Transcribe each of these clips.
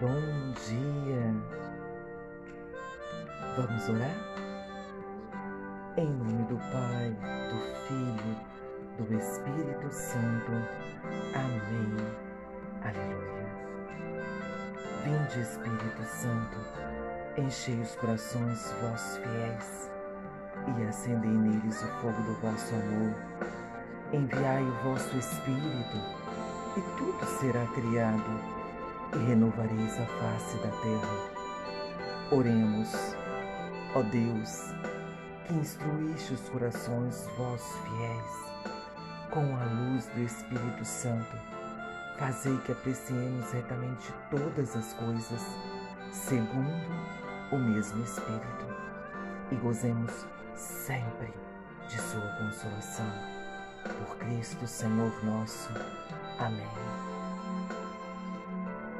Bom dia. Vamos orar? Em nome do Pai, do Filho, do Espírito Santo. Amém. Aleluia. Vinde, Espírito Santo, enchei os corações vossos fiéis e acendei neles o fogo do vosso amor. Enviai o vosso Espírito e tudo será criado renovareis a face da terra. Oremos, ó Deus, que instruíste os corações vossos fiéis com a luz do Espírito Santo. Fazei que apreciemos retamente todas as coisas, segundo o mesmo Espírito, e gozemos sempre de Sua consolação. Por Cristo Senhor nosso. Amém.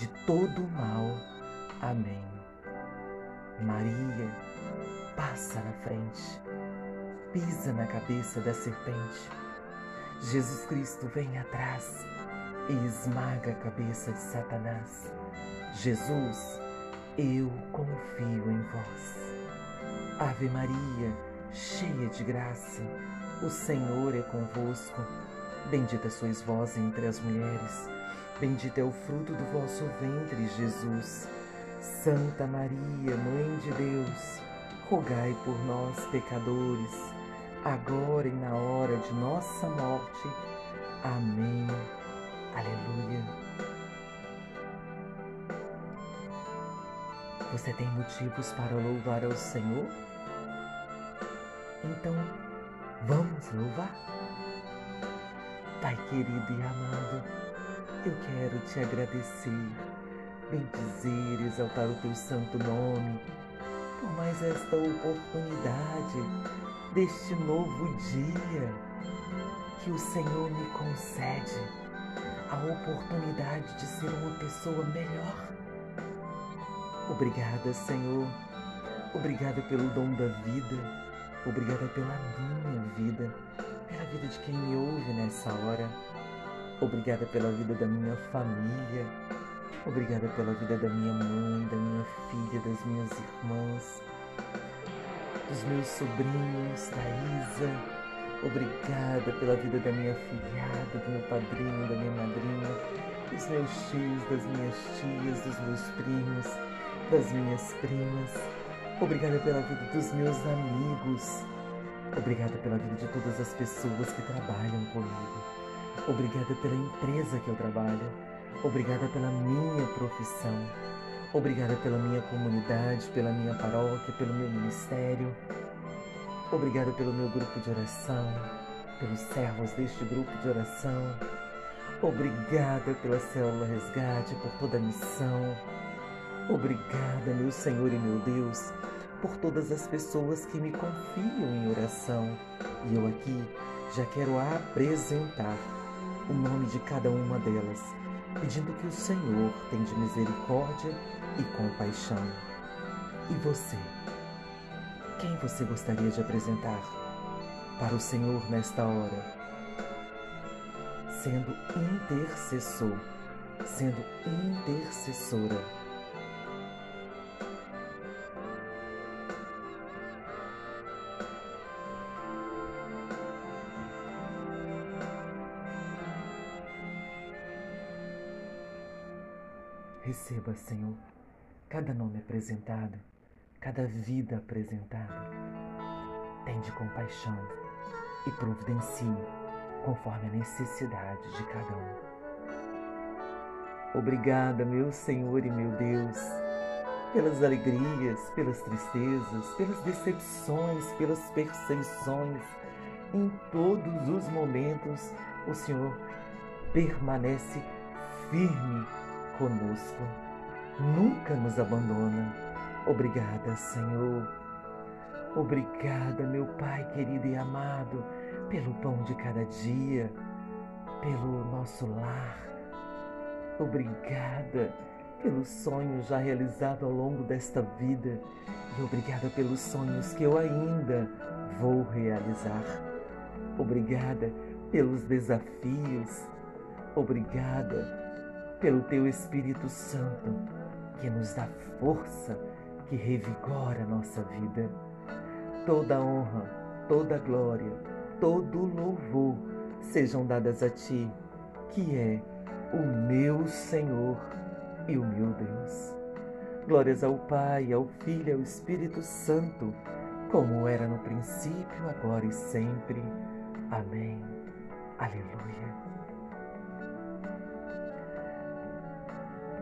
de todo mal. Amém. Maria, passa na frente, pisa na cabeça da serpente. Jesus Cristo vem atrás e esmaga a cabeça de Satanás. Jesus, eu confio em vós. Ave Maria, cheia de graça, o Senhor é convosco. Bendita sois vós entre as mulheres Bendito é o fruto do vosso ventre, Jesus. Santa Maria, Mãe de Deus, rogai por nós, pecadores, agora e na hora de nossa morte. Amém. Aleluia. Você tem motivos para louvar ao Senhor? Então, vamos louvar? Pai querido e amado, eu quero te agradecer, bendizer, exaltar o teu santo nome, por mais esta oportunidade deste novo dia que o Senhor me concede, a oportunidade de ser uma pessoa melhor. Obrigada, Senhor. Obrigada pelo dom da vida. Obrigada pela minha vida, pela vida de quem me ouve nessa hora. Obrigada pela vida da minha família. Obrigada pela vida da minha mãe, da minha filha, das minhas irmãs, dos meus sobrinhos, da Isa. Obrigada pela vida da minha filhada, do meu padrinho, da minha madrinha, dos meus tios, das minhas tias, dos meus primos, das minhas primas. Obrigada pela vida dos meus amigos. Obrigada pela vida de todas as pessoas que trabalham comigo. Obrigada pela empresa que eu trabalho. Obrigada pela minha profissão. Obrigada pela minha comunidade, pela minha paróquia, pelo meu ministério. Obrigada pelo meu grupo de oração, pelos servos deste grupo de oração. Obrigada pela célula resgate, por toda a missão. Obrigada, meu Senhor e meu Deus, por todas as pessoas que me confiam em oração. E eu aqui já quero apresentar o nome de cada uma delas, pedindo que o Senhor tenha misericórdia e compaixão. E você? Quem você gostaria de apresentar para o Senhor nesta hora? Sendo intercessor, sendo intercessora Receba, Senhor, cada nome apresentado, cada vida apresentada. Tende compaixão e providencie conforme a necessidade de cada um. Obrigada, meu Senhor e meu Deus, pelas alegrias, pelas tristezas, pelas decepções, pelas perseguições. Em todos os momentos, o Senhor permanece firme conosco. Nunca nos abandona. Obrigada, Senhor. Obrigada, meu Pai querido e amado, pelo pão de cada dia, pelo nosso lar. Obrigada pelo sonho já realizado ao longo desta vida e obrigada pelos sonhos que eu ainda vou realizar. Obrigada pelos desafios. Obrigada pelo teu Espírito Santo que nos dá força, que revigora nossa vida. Toda honra, toda glória, todo louvor sejam dadas a ti, que é o meu Senhor e o meu Deus. Glórias ao Pai, ao Filho e ao Espírito Santo, como era no princípio, agora e sempre. Amém. Aleluia.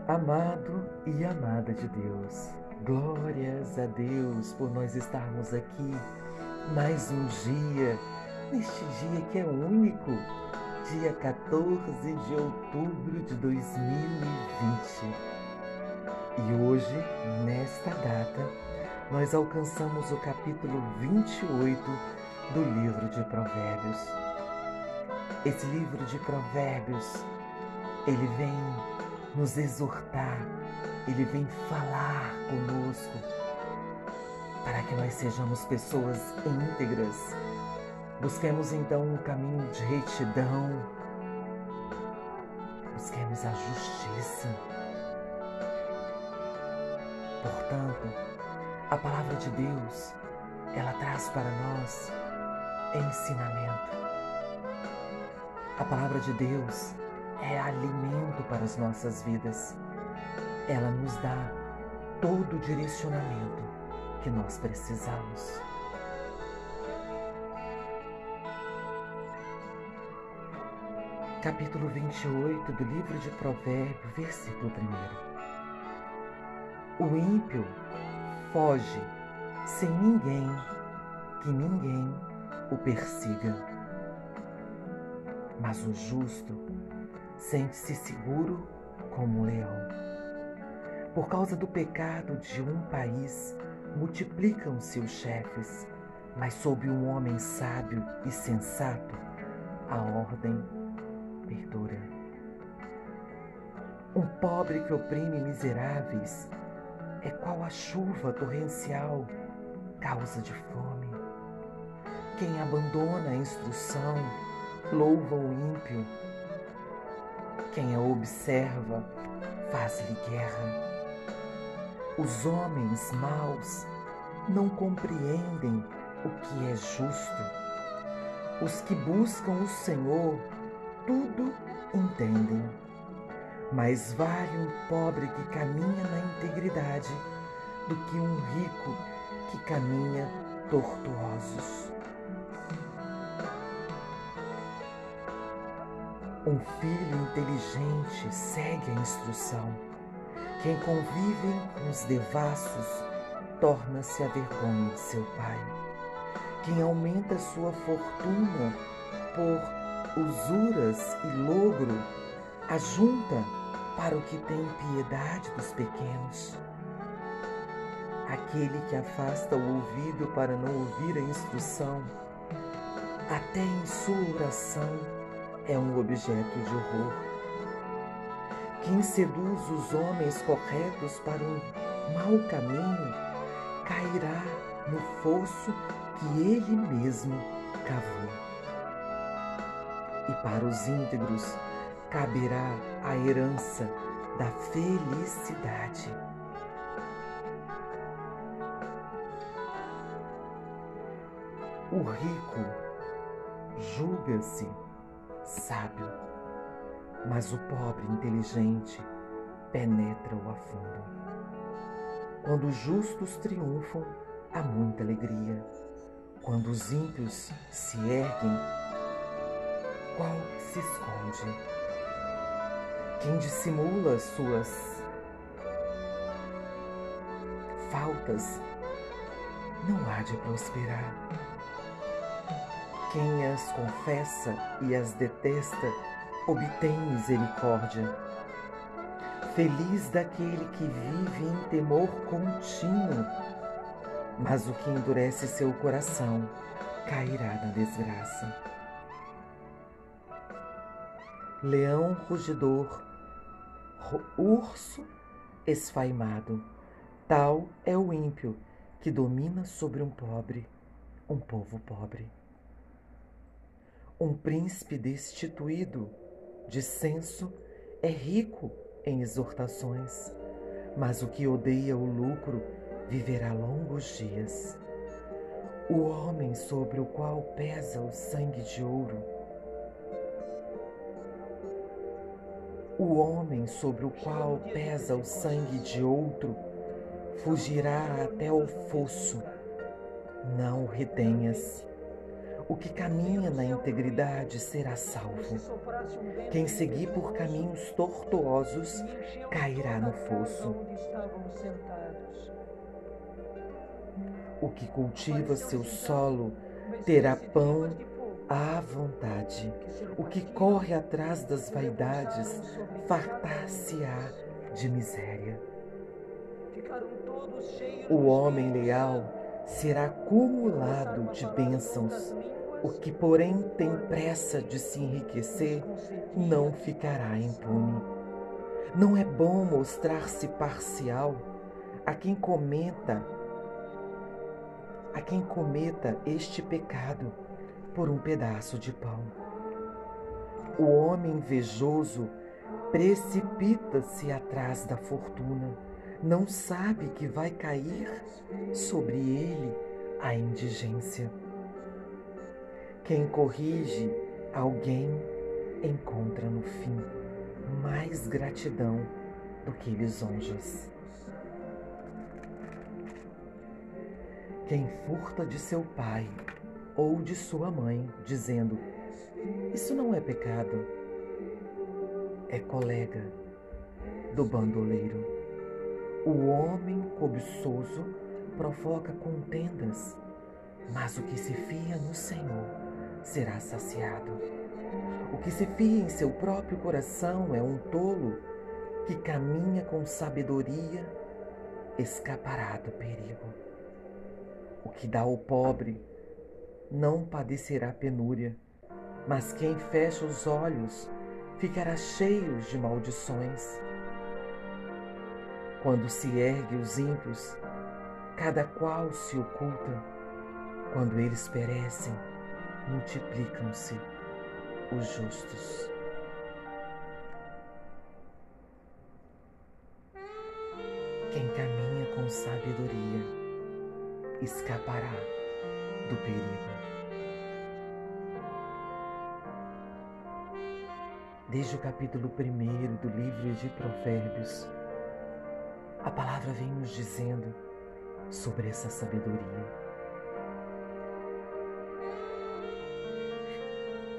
Amado e amada de Deus, glórias a Deus por nós estarmos aqui mais um dia, neste dia que é único dia 14 de outubro de 2020. E hoje, nesta data, nós alcançamos o capítulo 28 do livro de Provérbios. Esse livro de Provérbios, ele vem nos exortar, ele vem falar conosco para que nós sejamos pessoas íntegras, Busquemos então um caminho de retidão. Busquemos a justiça. Portanto, a palavra de Deus, ela traz para nós ensinamento. A palavra de Deus é alimento para as nossas vidas. Ela nos dá todo o direcionamento que nós precisamos. capítulo 28 do livro de Provérbios, versículo 1. O ímpio foge sem ninguém, que ninguém o persiga. Mas o justo sente-se seguro como um leão. Por causa do pecado de um país, multiplicam-se os chefes, mas sob um homem sábio e sensato, a ordem perdura. Um pobre que oprime miseráveis é qual a chuva torrencial, causa de fome. Quem abandona a instrução louva o ímpio. Quem a observa faz-lhe guerra. Os homens maus não compreendem o que é justo. Os que buscam o Senhor tudo entendem. Mais vale um pobre que caminha na integridade do que um rico que caminha tortuosos. Um filho inteligente segue a instrução. Quem convive com os devassos torna-se a vergonha de seu pai. Quem aumenta sua fortuna por usuras e logro, ajunta para o que tem piedade dos pequenos. Aquele que afasta o ouvido para não ouvir a instrução, até em sua oração é um objeto de horror. Quem seduz os homens corretos para um mau caminho cairá no fosso que ele mesmo cavou e para os íntegros caberá a herança da felicidade. O rico julga-se sábio, mas o pobre inteligente penetra-o a fundo. Quando os justos triunfam, há muita alegria. Quando os ímpios se erguem, qual se esconde. Quem dissimula suas faltas não há de prosperar. Quem as confessa e as detesta obtém misericórdia. Feliz daquele que vive em temor contínuo, mas o que endurece seu coração cairá na desgraça. Leão rugidor, urso esfaimado, tal é o ímpio que domina sobre um pobre, um povo pobre. Um príncipe destituído de senso é rico em exortações, mas o que odeia o lucro viverá longos dias. O homem sobre o qual pesa o sangue de ouro, o homem sobre o qual pesa o sangue de outro, fugirá até o fosso. Não o retenhas. O que caminha na integridade será salvo. Quem seguir por caminhos tortuosos cairá no fosso. O que cultiva seu solo terá pão à vontade. O que corre atrás das vaidades fartar-se-á de miséria. O homem leal será acumulado de bênçãos o que, porém, tem pressa de se enriquecer não ficará impune. Não é bom mostrar-se parcial a quem cometa a quem cometa este pecado por um pedaço de pão. O homem invejoso precipita-se atrás da fortuna, não sabe que vai cair sobre ele a indigência. Quem corrige alguém encontra no fim mais gratidão do que lisonjas. Quem furta de seu pai ou de sua mãe, dizendo: Isso não é pecado, é colega do bandoleiro. O homem cobiçoso provoca contendas, mas o que se fia no Senhor será saciado. O que se fia em seu próprio coração é um tolo que caminha com sabedoria, escapará do perigo. O que dá ao pobre não padecerá penúria, mas quem fecha os olhos ficará cheio de maldições. Quando se ergue os ímpios, cada qual se oculta, quando eles perecem, multiplicam-se os justos. Quem caminha com sabedoria escapará do perigo. Desde o capítulo 1 do livro de Provérbios, a palavra vem nos dizendo sobre essa sabedoria.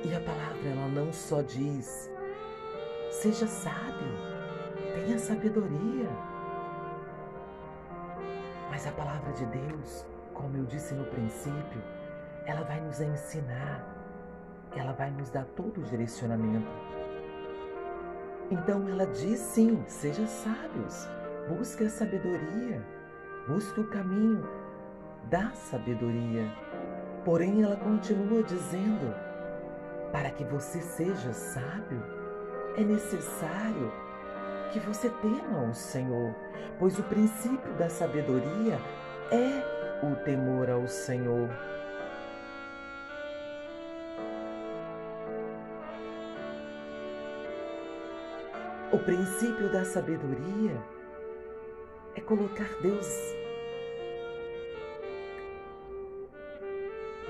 E a palavra ela não só diz: seja sábio, tenha sabedoria. Mas a palavra de Deus, como eu disse no princípio, ela vai nos ensinar, ela vai nos dar todo o direcionamento. Então ela diz sim, seja sábios, busque a sabedoria, busque o caminho da sabedoria. Porém, ela continua dizendo: para que você seja sábio, é necessário que você tema o Senhor, pois o princípio da sabedoria é o temor ao Senhor. O princípio da sabedoria é colocar Deus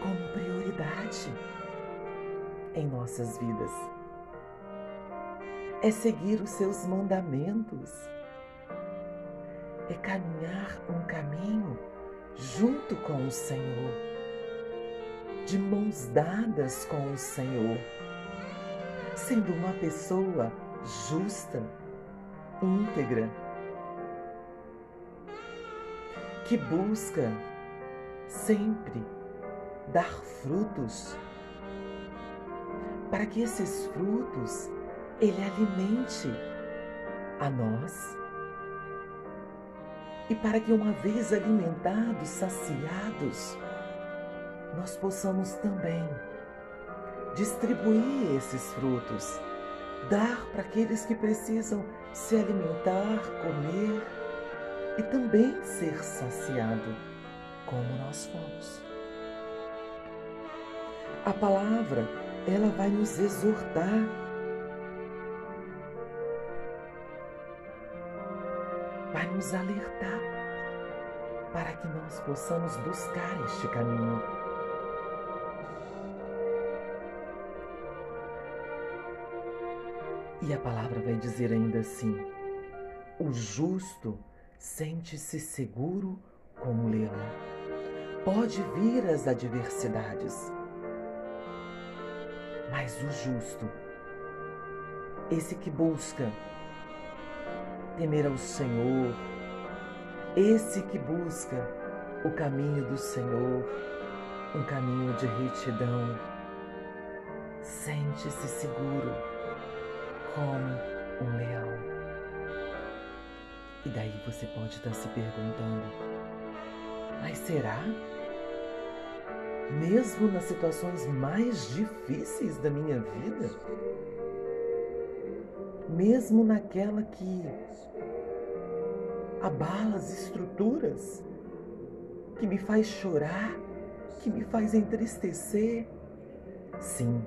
como prioridade em nossas vidas. É seguir os seus mandamentos. É caminhar um caminho junto com o Senhor, de mãos dadas com o Senhor, sendo uma pessoa justa, íntegra, que busca sempre dar frutos para que esses frutos ele alimente a nós e para que, uma vez alimentados, saciados, nós possamos também distribuir esses frutos, dar para aqueles que precisam se alimentar, comer e também ser saciado, como nós fomos. A palavra, ela vai nos exortar vai nos alertar para que nós possamos buscar este caminho. E a palavra vai dizer ainda assim: o justo sente-se seguro como leão. Pode vir as adversidades, mas o justo, esse que busca temer ao Senhor, esse que busca o caminho do Senhor, um caminho de retidão, sente-se seguro como um leão. E daí você pode estar se perguntando: mas será? Mesmo nas situações mais difíceis da minha vida? Mesmo naquela que abala as estruturas, que me faz chorar, que me faz entristecer. Sim,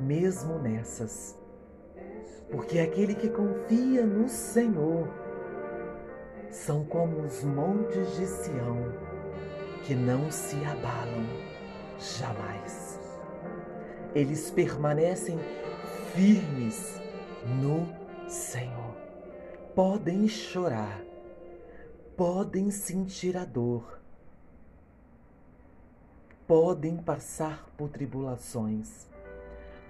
mesmo nessas, porque aquele que confia no Senhor são como os montes de Sião, que não se abalam jamais. Eles permanecem firmes no Senhor podem chorar, podem sentir a dor, podem passar por tribulações,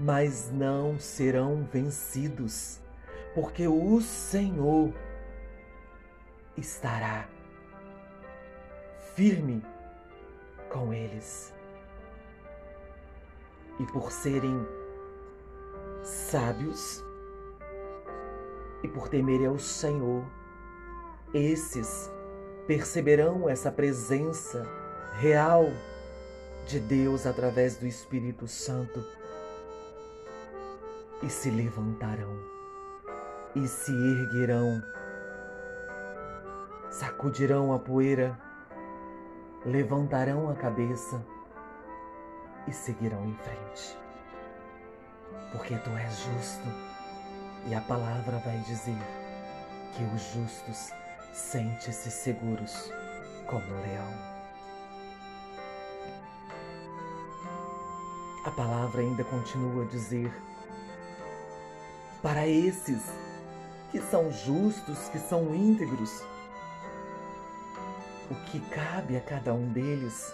mas não serão vencidos, porque o Senhor estará firme com eles. E por serem sábios, e por temerem ao Senhor, esses perceberão essa presença real de Deus através do Espírito Santo e se levantarão e se erguerão, sacudirão a poeira, levantarão a cabeça e seguirão em frente, porque tu és justo e a palavra vai dizer que os justos sentem-se seguros como o leão. A palavra ainda continua a dizer: para esses que são justos, que são íntegros, o que cabe a cada um deles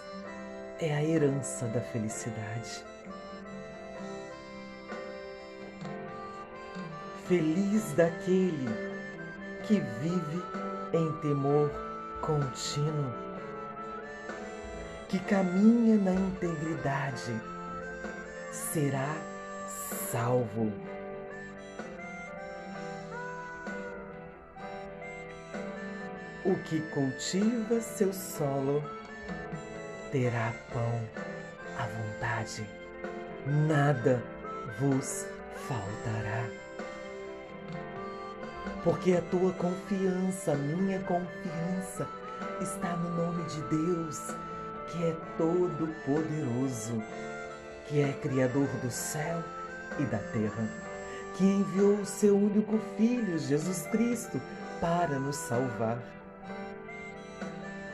é a herança da felicidade. Feliz daquele que vive em temor contínuo, que caminha na integridade, será salvo. O que cultiva seu solo terá pão à vontade, nada vos faltará. Porque a tua confiança, minha confiança, está no nome de Deus, que é todo poderoso, que é criador do céu e da terra, que enviou o seu único filho, Jesus Cristo, para nos salvar,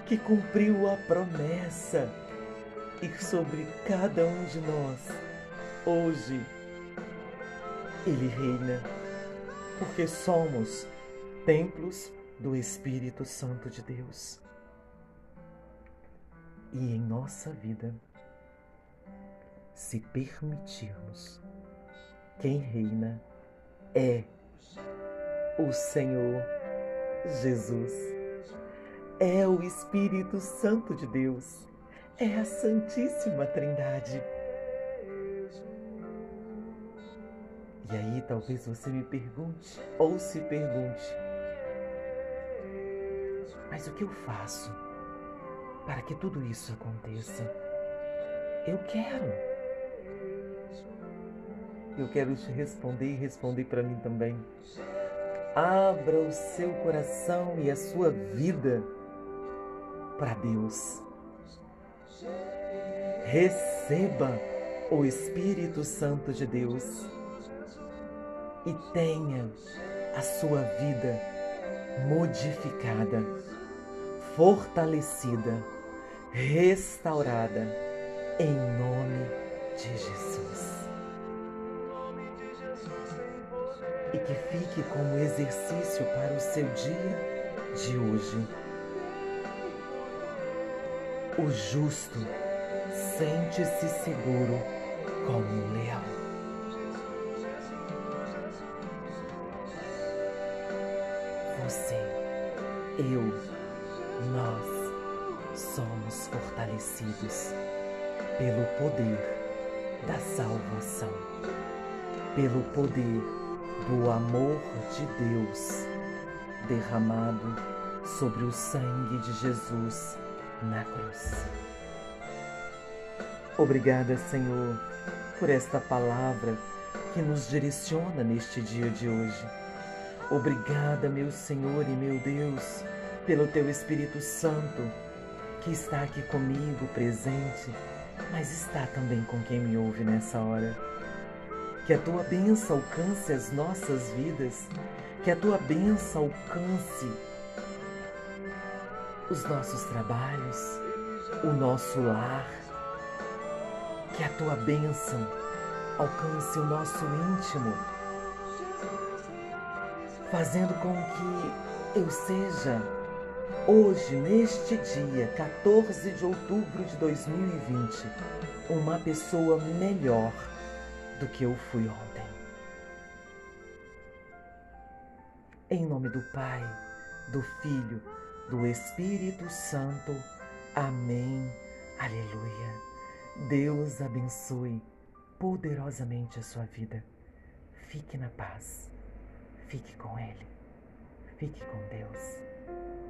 que cumpriu a promessa. E sobre cada um de nós, hoje, ele reina. Porque somos templos do Espírito Santo de Deus. E em nossa vida, se permitirmos, quem reina é o Senhor Jesus, é o Espírito Santo de Deus, é a Santíssima Trindade. E aí talvez você me pergunte ou se pergunte: mas o que eu faço para que tudo isso aconteça? Eu quero. Eu quero te responder e responder para mim também. Abra o seu coração e a sua vida para Deus. Receba o Espírito Santo de Deus e tenha a sua vida modificada, fortalecida, restaurada em nome de Jesus. E que fique como exercício para o seu dia de hoje. O justo sente-se seguro como um leão. você, eu, nós somos fortalecidos pelo poder da salvação, pelo poder do amor de Deus derramado sobre o sangue de Jesus na cruz. Obrigada, Senhor, por esta palavra que nos direciona neste dia de hoje Obrigada, meu Senhor e meu Deus, pelo teu Espírito Santo que está aqui comigo presente, mas está também com quem me ouve nessa hora. Que a tua bênção alcance as nossas vidas, que a tua bênção alcance os nossos trabalhos, o nosso lar, que a tua bênção alcance o nosso íntimo fazendo com que eu seja hoje, neste dia, 14 de outubro de 2020, uma pessoa melhor do que eu fui ontem. Em nome do Pai, do Filho, do Espírito Santo. Amém. Aleluia. Deus abençoe poderosamente a sua vida. Fique na paz. Fique com Ele. Fique com Deus.